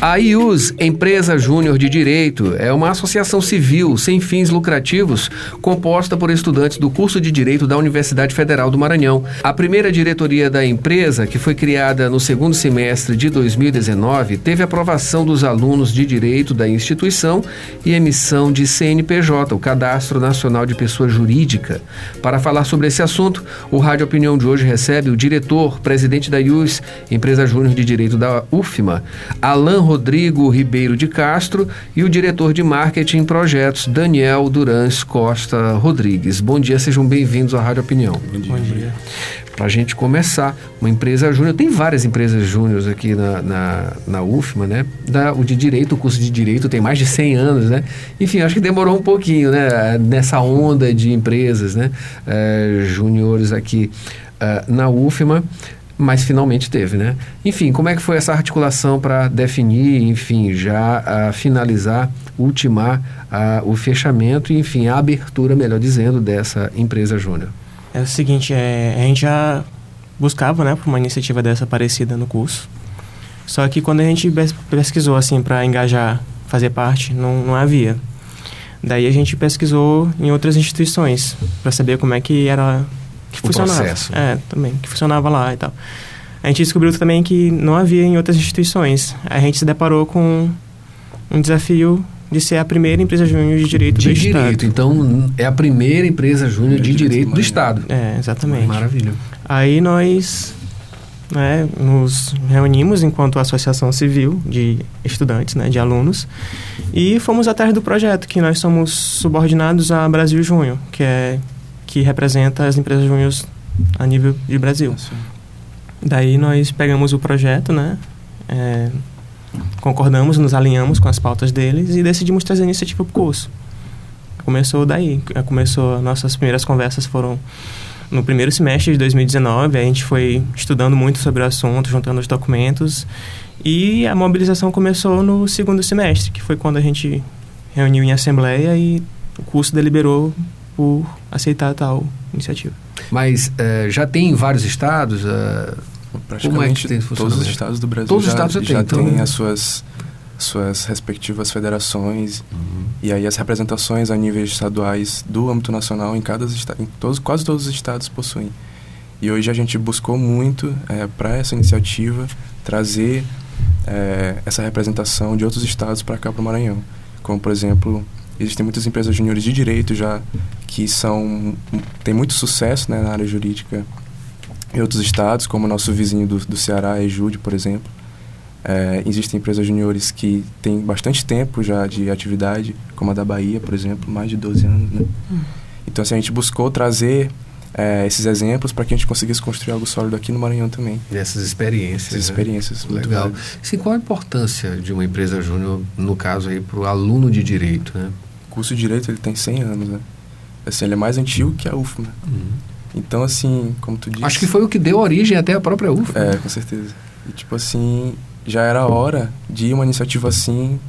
A IUS, Empresa Júnior de Direito, é uma associação civil sem fins lucrativos composta por estudantes do curso de Direito da Universidade Federal do Maranhão. A primeira diretoria da empresa, que foi criada no segundo semestre de 2019, teve aprovação dos alunos de Direito da instituição e emissão de CNPJ, o Cadastro Nacional de Pessoa Jurídica. Para falar sobre esse assunto, o Rádio Opinião de hoje recebe o diretor, presidente da IUS, Empresa Júnior de Direito da UFMA, Alain Rodrigo Ribeiro de Castro e o diretor de marketing e projetos, Daniel Durans Costa Rodrigues. Bom dia, sejam bem-vindos à Rádio Opinião. Bom dia. Bom dia. Para a gente começar, uma empresa júnior, tem várias empresas júniores aqui na, na, na UFMA, né? Da, o de Direito, o curso de Direito tem mais de 100 anos, né? Enfim, acho que demorou um pouquinho, né? Nessa onda de empresas, né? É, júniores aqui uh, na UFMA mas finalmente teve, né? Enfim, como é que foi essa articulação para definir, enfim, já uh, finalizar, ultimar uh, o fechamento e, enfim, a abertura, melhor dizendo, dessa empresa júnior? É o seguinte, é, a gente já buscava, né, por uma iniciativa dessa parecida no curso, só que quando a gente pesquisou, assim, para engajar, fazer parte, não, não havia. Daí a gente pesquisou em outras instituições para saber como é que era que o funcionava. Processo. É, também, que funcionava lá e tal. A gente descobriu também que não havia em outras instituições. A gente se deparou com um desafio de ser a primeira empresa júnior de direito de do direito. Estado. Então, é a primeira empresa júnior de, de direito, direito do Estado. É, exatamente. Maravilha. Aí nós né, nos reunimos enquanto associação civil de estudantes, né, de alunos, e fomos atrás do projeto, que nós somos subordinados a Brasil Júnior, que é que representa as empresas júniores a nível de Brasil. Sim. Daí nós pegamos o projeto, né? É, concordamos, nos alinhamos com as pautas deles e decidimos trazer a iniciativa para o curso. Começou daí. Começou, nossas primeiras conversas foram no primeiro semestre de 2019. A gente foi estudando muito sobre o assunto, juntando os documentos. E a mobilização começou no segundo semestre, que foi quando a gente reuniu em assembleia e o curso deliberou por aceitar tal iniciativa. Mas uh, já tem em vários estados? Uh, Praticamente é todos os estados do Brasil todos já, estados já, já tem, têm então... as suas, suas respectivas federações uhum. e aí as representações a níveis estaduais do âmbito nacional em cada estado, em todos, quase todos os estados possuem. E hoje a gente buscou muito é, para essa iniciativa trazer é, essa representação de outros estados para cá para o Maranhão, como por exemplo Existem muitas empresas júniores de direito já que são têm muito sucesso né, na área jurídica em outros estados, como o nosso vizinho do, do Ceará, a Ejude, por exemplo. É, existem empresas juniores que têm bastante tempo já de atividade, como a da Bahia, por exemplo, mais de 12 anos. Né? Hum. Então, assim, a gente buscou trazer é, esses exemplos para que a gente conseguisse construir algo sólido aqui no Maranhão também. Essas experiências. Essas né? experiências. Legal. Sim, qual a importância de uma empresa júnior, no caso aí, para o aluno de direito, né? Curso de Direito ele tem 100 anos, né? Assim, ele é mais antigo que a UFMA. Uhum. Então, assim, como tu disse... Acho que foi o que deu origem até à própria UFMA. É, com certeza. E, tipo assim, já era hora de uma iniciativa assim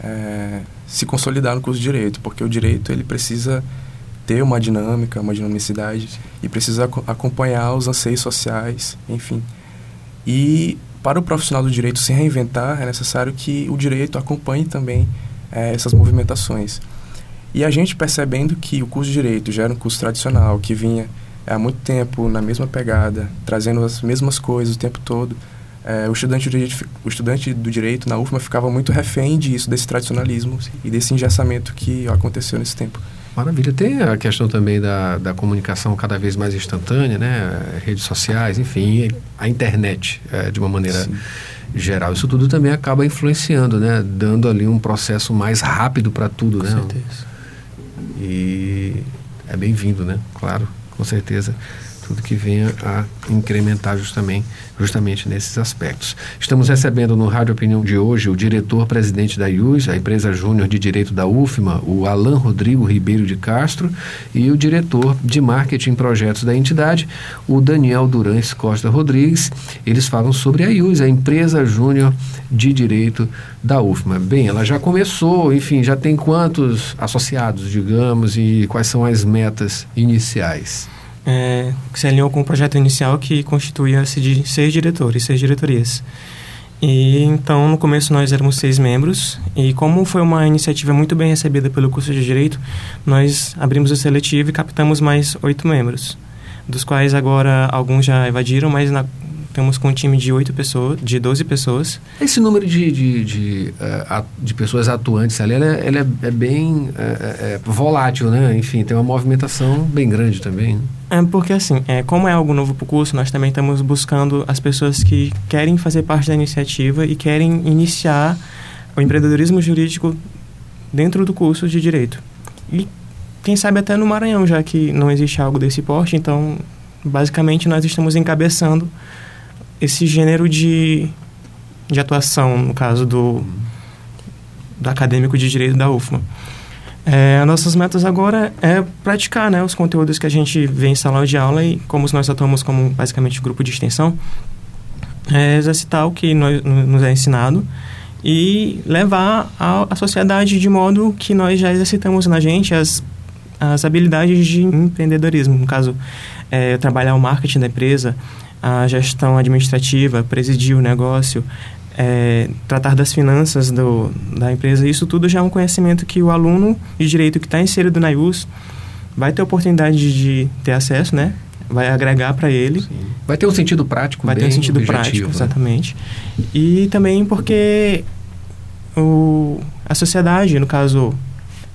é, se consolidar no curso de Direito, porque o Direito, ele precisa ter uma dinâmica, uma dinamicidade, e precisa acompanhar os anseios sociais, enfim. E para o profissional do direito se reinventar, é necessário que o direito acompanhe também é, essas movimentações. E a gente percebendo que o curso de Direito já era um curso tradicional, que vinha há muito tempo na mesma pegada, trazendo as mesmas coisas o tempo todo, é, o, estudante do, o estudante do Direito na UFMA ficava muito refém disso, desse tradicionalismo e desse engessamento que aconteceu nesse tempo. Maravilha. Tem a questão também da, da comunicação cada vez mais instantânea, né? Redes sociais, enfim, a internet, é, de uma maneira... Sim geral. Isso tudo também acaba influenciando, né? Dando ali um processo mais rápido para tudo, com né? Com certeza. E é bem-vindo, né? Claro, com certeza. Tudo que venha a incrementar justamente, justamente nesses aspectos. Estamos recebendo no Rádio Opinião de hoje o diretor-presidente da IUS, a empresa júnior de direito da UFMA, o Alan Rodrigo Ribeiro de Castro, e o diretor de marketing e projetos da entidade, o Daniel Durães Costa Rodrigues. Eles falam sobre a IUS, a empresa júnior de direito da UFMA. Bem, ela já começou, enfim, já tem quantos associados, digamos, e quais são as metas iniciais? É, que se alinhou com o projeto inicial que constituía-se de seis diretores, seis diretorias. E então, no começo, nós éramos seis membros, e como foi uma iniciativa muito bem recebida pelo curso de Direito, nós abrimos o seletivo e captamos mais oito membros, dos quais agora alguns já evadiram, mas na, estamos com um time de oito pessoas, de 12 pessoas. Esse número de, de, de, uh, de pessoas atuantes ali, ela, é, ela é, é, bem é, volátil, né? Enfim, tem uma movimentação bem grande também. Né? É porque assim, é, como é algo novo para o curso, nós também estamos buscando as pessoas que querem fazer parte da iniciativa e querem iniciar o empreendedorismo jurídico dentro do curso de direito. E quem sabe até no Maranhão, já que não existe algo desse porte, então basicamente nós estamos encabeçando esse gênero de, de atuação, no caso do, do acadêmico de direito da UFMA. É, nossas metas agora é praticar né, os conteúdos que a gente vê em sala de aula e como nós atuamos como basicamente grupo de extensão, é exercitar o que nós, nos é ensinado e levar a, a sociedade de modo que nós já exercitamos na gente as, as habilidades de empreendedorismo. No caso, é, trabalhar o marketing da empresa, a gestão administrativa, presidir o negócio, é, tratar das finanças do, da empresa, isso tudo já é um conhecimento que o aluno de direito que está inserido na IUS vai ter oportunidade de ter acesso, né? Vai agregar para ele. Sim. Vai ter um sentido prático, Vai ter um sentido objetivo, prático, né? exatamente. E também porque o, a sociedade, no caso,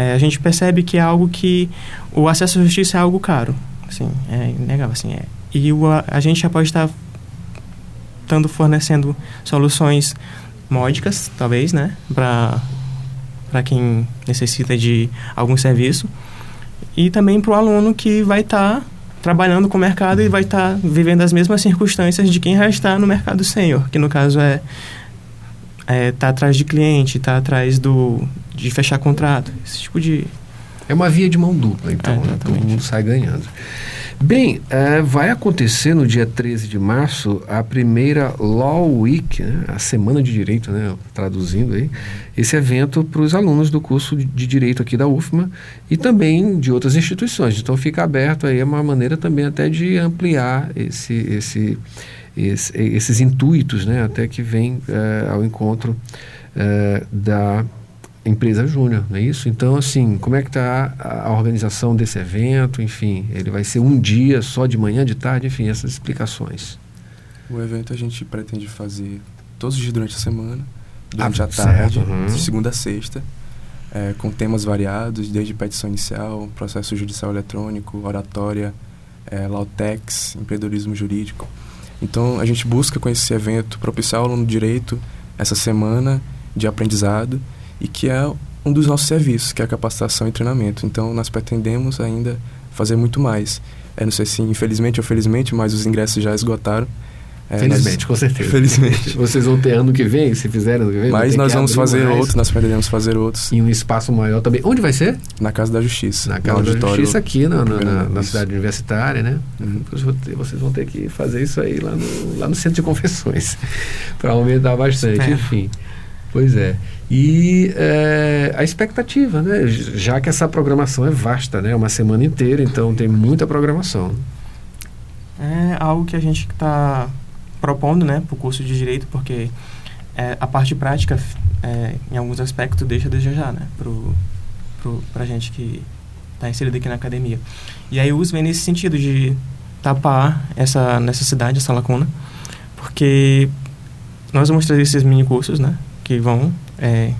é, a gente percebe que é algo que o acesso à justiça é algo caro. Assim, é inegável, assim, é e o, a gente já pode estar estando fornecendo soluções módicas, talvez, né, para para quem necessita de algum serviço e também para o aluno que vai estar tá trabalhando com o mercado e vai estar tá vivendo as mesmas circunstâncias de quem já está no mercado sênior, que no caso é é tá atrás de cliente, tá atrás do de fechar contrato, esse tipo de é uma via de mão dupla, então é, né? todo mundo sai ganhando. Bem, é, vai acontecer no dia 13 de março a primeira Law Week, né, a Semana de Direito, né, traduzindo aí, esse evento para os alunos do curso de Direito aqui da UFMA e também de outras instituições. Então fica aberto aí, é uma maneira também até de ampliar esse, esse, esse esses intuitos, né, até que vem é, ao encontro é, da empresa júnior, não é isso? Então, assim, como é que está a, organização desse evento? Enfim, ele vai ser um dia só de manhã, de tarde, enfim, essas explicações. O evento a gente pretende fazer todos os dias durante a semana, durante ah, a tarde, uhum. segunda a sexta, é, com temas variados, desde petição inicial, processo judicial eletrônico, oratória, é, Lautex, empreendedorismo jurídico. Então, a gente busca com esse evento propiciar ao aluno direito essa semana de aprendizado e que é um dos nossos serviços, que é a capacitação e treinamento. Então, nós pretendemos ainda fazer muito mais. É, não sei se infelizmente ou felizmente, mas os ingressos já esgotaram. É, Felizmente, nós, com certeza. Felizmente. Vocês vão ter ano que vem, se fizerem ano que vem. Mas nós vamos fazer mais. outros, nós pretendemos fazer outros. Em um espaço maior também. Onde vai ser? Na Casa da Justiça. Na Casa da Justiça, aqui na, na, na, na cidade universitária, né? Uhum. Vocês vão ter que fazer isso aí lá no, lá no centro de confissões, para aumentar bastante. É. Enfim. Pois é. E é, a expectativa, né? Já que essa programação é vasta, né? Uma semana inteira, então tem muita programação. É algo que a gente está propondo, né, para o curso de direito, porque é, a parte prática, é, em alguns aspectos, deixa a desejar, né, para a gente que está inserido aqui na academia. E aí o uso vem nesse sentido de tapar essa necessidade, essa lacuna, porque nós vamos trazer esses mini cursos, né, que vão é,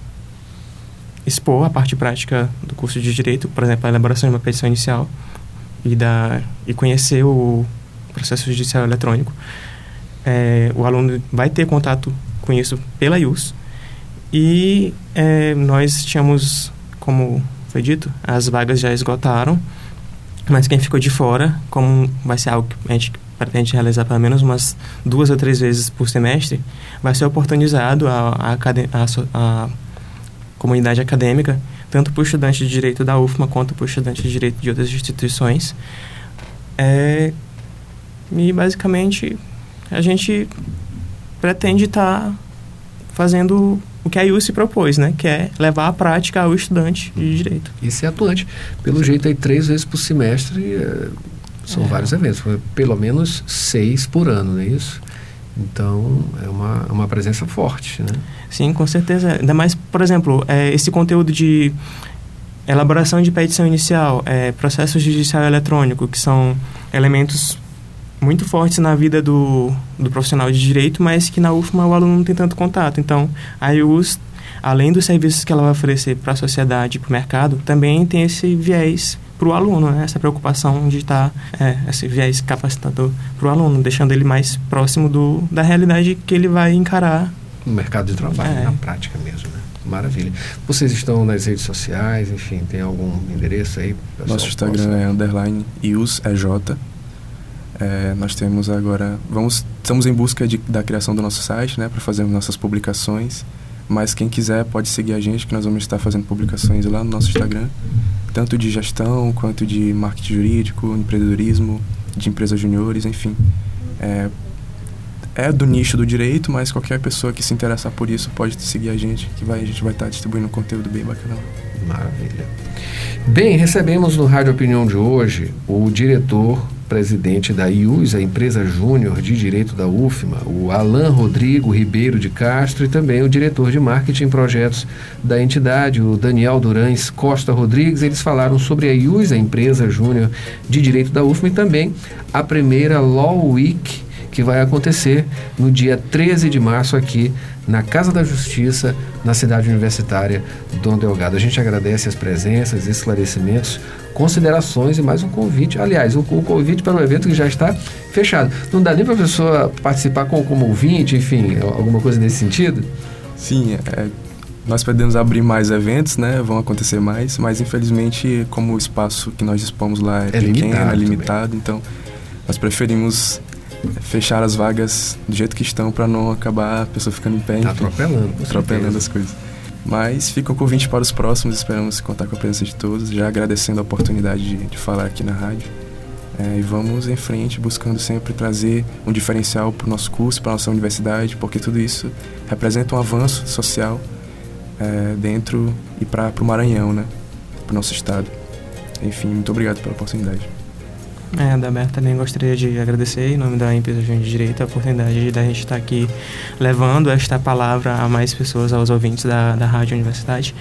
expor a parte prática do curso de direito, por exemplo, a elaboração de uma petição inicial e, da, e conhecer o processo judicial eletrônico. É, o aluno vai ter contato com isso pela IUS e é, nós tínhamos, como foi dito, as vagas já esgotaram. Mas quem ficou de fora, como vai ser algo que a gente pretende realizar pelo menos umas duas ou três vezes por semestre, vai ser oportunizado a, comunidade acadêmica, tanto para o estudante de direito da UFMA quanto para o estudante de direito de outras instituições. É, e basicamente a gente pretende estar tá fazendo o que a IU se propôs, né? Que é levar à prática ao estudante de direito. Isso é atuante. Pelo jeito aí, três vezes por semestre, é, são é. vários eventos. Pelo menos seis por ano, não é isso? Então, é uma, uma presença forte, né? Sim, com certeza. Ainda mais, por exemplo, é, esse conteúdo de elaboração de petição inicial, é, processo judicial eletrônico, que são elementos muito fortes na vida do, do profissional de direito, mas que na UFMA o aluno não tem tanto contato. Então, a IUS, além dos serviços que ela vai oferecer para a sociedade e para o mercado, também tem esse viés para o aluno, né? essa preocupação de estar, tá, é, esse viés capacitador para o aluno, deixando ele mais próximo do, da realidade que ele vai encarar. No mercado de trabalho, é. na prática mesmo, né? Maravilha. Vocês estão nas redes sociais, enfim, tem algum endereço aí? Nosso Instagram possa... é underline iusej. É, nós temos agora, vamos, estamos em busca de, da criação do nosso site, né, para fazer nossas publicações. Mas quem quiser pode seguir a gente, que nós vamos estar fazendo publicações lá no nosso Instagram, tanto de gestão quanto de marketing jurídico, empreendedorismo, de empresas juniores, enfim. É, é do nicho do direito, mas qualquer pessoa que se interessar por isso pode seguir a gente, que vai, a gente vai estar distribuindo conteúdo bem bacana. Maravilha. Bem, recebemos no Rádio Opinião de hoje o diretor presidente da IUS, a empresa júnior de direito da UFMA, o Alain Rodrigo Ribeiro de Castro e também o diretor de marketing e projetos da entidade, o Daniel Durães Costa Rodrigues. Eles falaram sobre a IUS, a empresa júnior de direito da UFMA e também a primeira Law Week que vai acontecer no dia 13 de março aqui na Casa da Justiça, na cidade universitária Dom Delgado. A gente agradece as presenças, esclarecimentos, considerações e mais um convite. Aliás, o, um convite para um evento que já está fechado. Não dá nem para a pessoa participar como, como ouvinte, enfim, alguma coisa nesse sentido? Sim, é, nós podemos abrir mais eventos, né? Vão acontecer mais, mas infelizmente, como o espaço que nós dispomos lá é, é pequeno, limitado, é limitado, então nós preferimos fechar as vagas do jeito que estão para não acabar a pessoa ficando em pé. Tá atropelando. Atropelando as coisas. Mas fica o convite para os próximos, esperamos contar com a presença de todos, já agradecendo a oportunidade de, de falar aqui na rádio. É, e vamos em frente, buscando sempre trazer um diferencial para o nosso curso, para a nossa universidade, porque tudo isso representa um avanço social é, dentro e para o Maranhão, né? para o nosso estado. Enfim, muito obrigado pela oportunidade. É, da Berta também gostaria de agradecer, em nome da empresa de Direito, a oportunidade de a gente estar aqui levando esta palavra a mais pessoas, aos ouvintes da, da Rádio Universidade.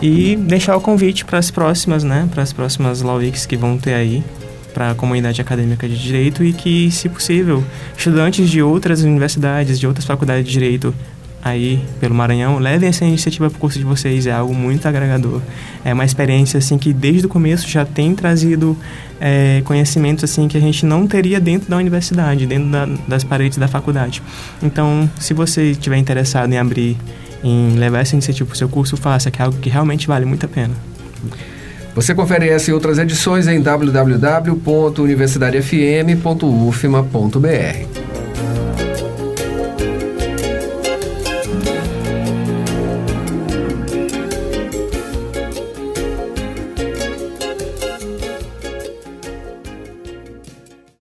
E deixar o convite para as próximas, né, para as próximas Weeks que vão ter aí, para a comunidade acadêmica de direito e que, se possível, estudantes de outras universidades, de outras faculdades de direito aí pelo Maranhão, levem essa iniciativa para o curso de vocês, é algo muito agregador. É uma experiência assim que desde o começo já tem trazido é, conhecimentos assim que a gente não teria dentro da universidade, dentro da, das paredes da faculdade. Então, se você estiver interessado em abrir, em levar essa iniciativa para o seu curso, faça, que é algo que realmente vale muito a pena. Você confere essa e outras edições em www.universidadefm.ufma.br.